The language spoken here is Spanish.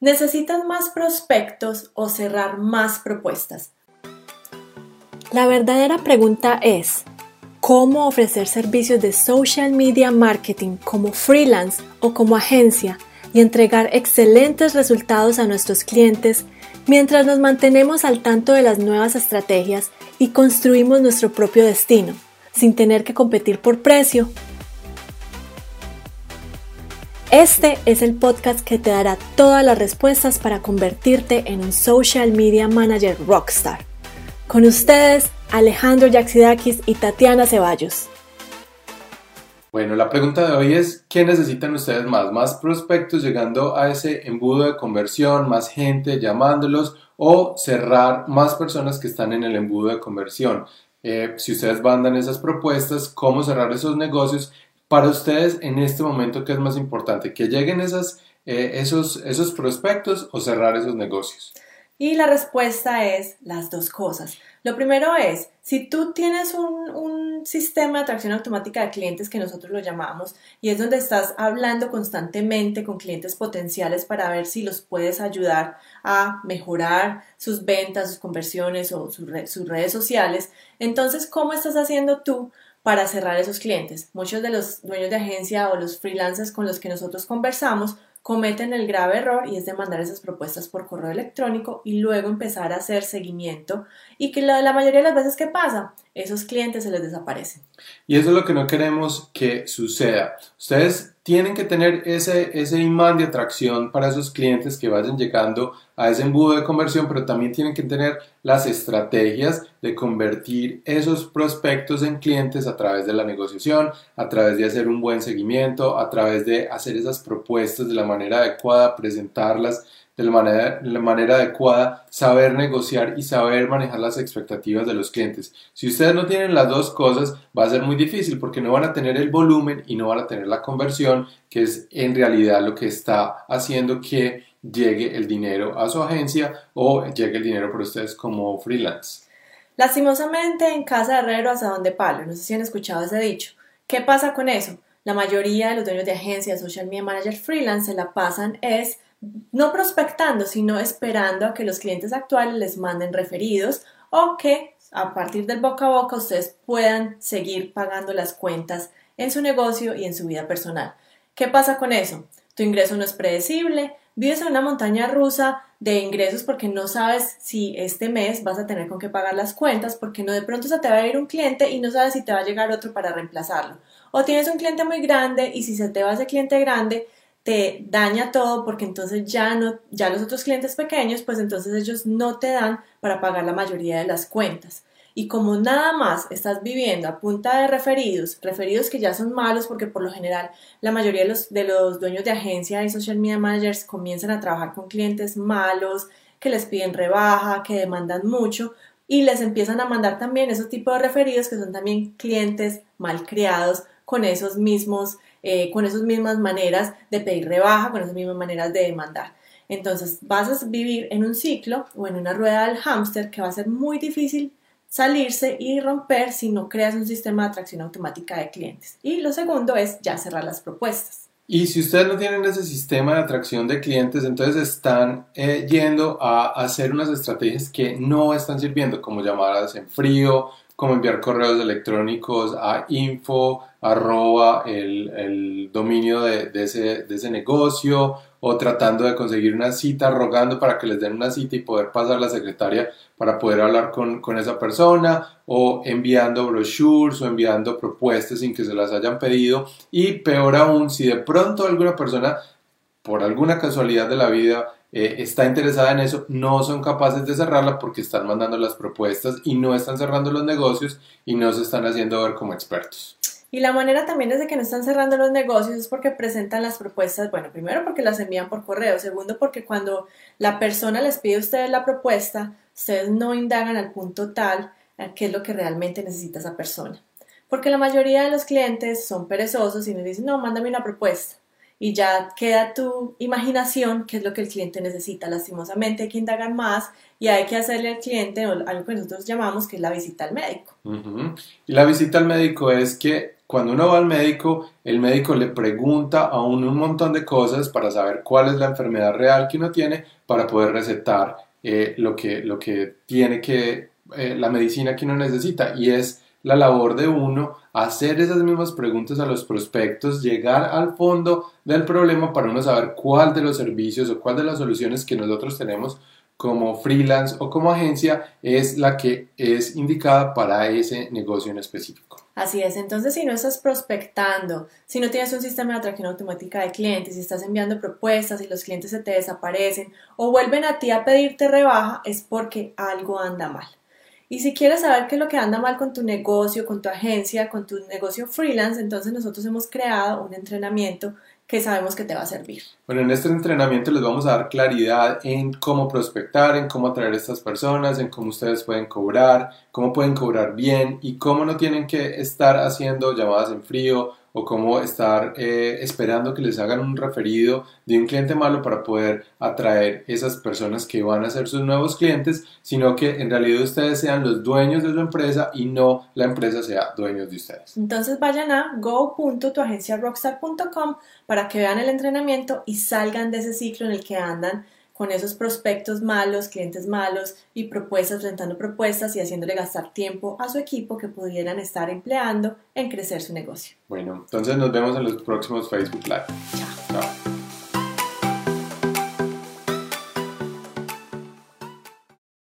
¿Necesitas más prospectos o cerrar más propuestas? La verdadera pregunta es, ¿cómo ofrecer servicios de social media marketing como freelance o como agencia y entregar excelentes resultados a nuestros clientes mientras nos mantenemos al tanto de las nuevas estrategias y construimos nuestro propio destino, sin tener que competir por precio este es el podcast que te dará todas las respuestas para convertirte en un social media manager rockstar. Con ustedes, Alejandro Yaxidakis y Tatiana Ceballos. Bueno, la pregunta de hoy es, ¿qué necesitan ustedes más? ¿Más prospectos llegando a ese embudo de conversión, más gente llamándolos o cerrar más personas que están en el embudo de conversión? Eh, si ustedes mandan esas propuestas, cómo cerrar esos negocios para ustedes, en este momento, ¿qué es más importante? ¿Que lleguen eh, esos, esos prospectos o cerrar esos negocios? Y la respuesta es las dos cosas. Lo primero es, si tú tienes un, un, sistema de atracción automática de clientes que nosotros lo llamamos y es donde estás hablando constantemente con clientes potenciales para ver si los puedes ayudar a mejorar sus ventas, sus conversiones o sus redes sociales, entonces, ¿cómo estás haciendo tú para cerrar esos clientes. Muchos de los dueños de agencia o los freelancers con los que nosotros conversamos cometen el grave error y es de mandar esas propuestas por correo electrónico y luego empezar a hacer seguimiento y que la, la mayoría de las veces que pasa, esos clientes se les desaparecen. Y eso es lo que no queremos que suceda. Ustedes tienen que tener ese, ese imán de atracción para esos clientes que vayan llegando a ese embudo de conversión, pero también tienen que tener las estrategias de convertir esos prospectos en clientes a través de la negociación, a través de hacer un buen seguimiento, a través de hacer esas propuestas de la manera adecuada, presentarlas de la manera, la manera adecuada, saber negociar y saber manejar las expectativas de los clientes. Si ustedes no tienen las dos cosas, va a ser muy difícil porque no van a tener el volumen y no van a tener la conversión, que es en realidad lo que está haciendo que llegue el dinero a su agencia o llegue el dinero por ustedes como freelance. Lastimosamente, en casa de herrero hasta donde palo, no sé si han escuchado ese dicho. ¿Qué pasa con eso? La mayoría de los dueños de agencias, social media manager freelance, se la pasan es no prospectando, sino esperando a que los clientes actuales les manden referidos o que a partir del boca a boca ustedes puedan seguir pagando las cuentas en su negocio y en su vida personal. ¿Qué pasa con eso? Tu ingreso no es predecible, vives en una montaña rusa de ingresos porque no sabes si este mes vas a tener con qué pagar las cuentas, porque no de pronto se te va a ir un cliente y no sabes si te va a llegar otro para reemplazarlo. O tienes un cliente muy grande y si se te va ese cliente grande, te daña todo porque entonces ya no, ya los otros clientes pequeños, pues entonces ellos no te dan para pagar la mayoría de las cuentas. Y como nada más estás viviendo a punta de referidos, referidos que ya son malos porque por lo general la mayoría de los, de los dueños de agencia y social media managers comienzan a trabajar con clientes malos, que les piden rebaja, que demandan mucho y les empiezan a mandar también esos tipos de referidos que son también clientes mal criados con esos mismos eh, con esas mismas maneras de pedir rebaja, con esas mismas maneras de demandar. Entonces vas a vivir en un ciclo o en una rueda del hámster que va a ser muy difícil salirse y romper si no creas un sistema de atracción automática de clientes. Y lo segundo es ya cerrar las propuestas. Y si ustedes no tienen ese sistema de atracción de clientes, entonces están eh, yendo a hacer unas estrategias que no están sirviendo, como llamadas en frío, como enviar correos electrónicos a info, arroba el, el dominio de, de, ese, de, ese, negocio o tratando de conseguir una cita, rogando para que les den una cita y poder pasar a la secretaria para poder hablar con, con esa persona o enviando brochures o enviando propuestas sin que se las hayan pedido. Y peor aún si de pronto alguna persona por alguna casualidad de la vida eh, está interesada en eso, no son capaces de cerrarla porque están mandando las propuestas y no están cerrando los negocios y no se están haciendo ver como expertos. Y la manera también es de que no están cerrando los negocios es porque presentan las propuestas, bueno, primero porque las envían por correo, segundo porque cuando la persona les pide a ustedes la propuesta, ustedes no indagan al punto tal a qué es lo que realmente necesita esa persona. Porque la mayoría de los clientes son perezosos y nos dicen, no, mándame una propuesta y ya queda tu imaginación, qué es lo que el cliente necesita. Lastimosamente hay que indagar más y hay que hacerle al cliente algo que nosotros llamamos que es la visita al médico. Y la visita al médico es que cuando uno va al médico, el médico le pregunta a uno un montón de cosas para saber cuál es la enfermedad real que uno tiene para poder recetar eh, lo, que, lo que tiene que, eh, la medicina que uno necesita. Y es la labor de uno hacer esas mismas preguntas a los prospectos, llegar al fondo del problema para uno saber cuál de los servicios o cuál de las soluciones que nosotros tenemos como freelance o como agencia es la que es indicada para ese negocio en específico. Así es, entonces si no estás prospectando, si no tienes un sistema de atracción automática de clientes, si estás enviando propuestas y los clientes se te desaparecen o vuelven a ti a pedirte rebaja, es porque algo anda mal. Y si quieres saber qué es lo que anda mal con tu negocio, con tu agencia, con tu negocio freelance, entonces nosotros hemos creado un entrenamiento que sabemos que te va a servir. Bueno, en este entrenamiento les vamos a dar claridad en cómo prospectar, en cómo atraer a estas personas, en cómo ustedes pueden cobrar, cómo pueden cobrar bien y cómo no tienen que estar haciendo llamadas en frío o cómo estar eh, esperando que les hagan un referido de un cliente malo para poder atraer esas personas que van a ser sus nuevos clientes, sino que en realidad ustedes sean los dueños de su empresa y no la empresa sea dueños de ustedes. Entonces vayan a go.tuagenciarockstar.com para que vean el entrenamiento y salgan de ese ciclo en el que andan con esos prospectos malos, clientes malos y propuestas, presentando propuestas y haciéndole gastar tiempo a su equipo que pudieran estar empleando en crecer su negocio. Bueno, entonces nos vemos en los próximos Facebook Live. Chao.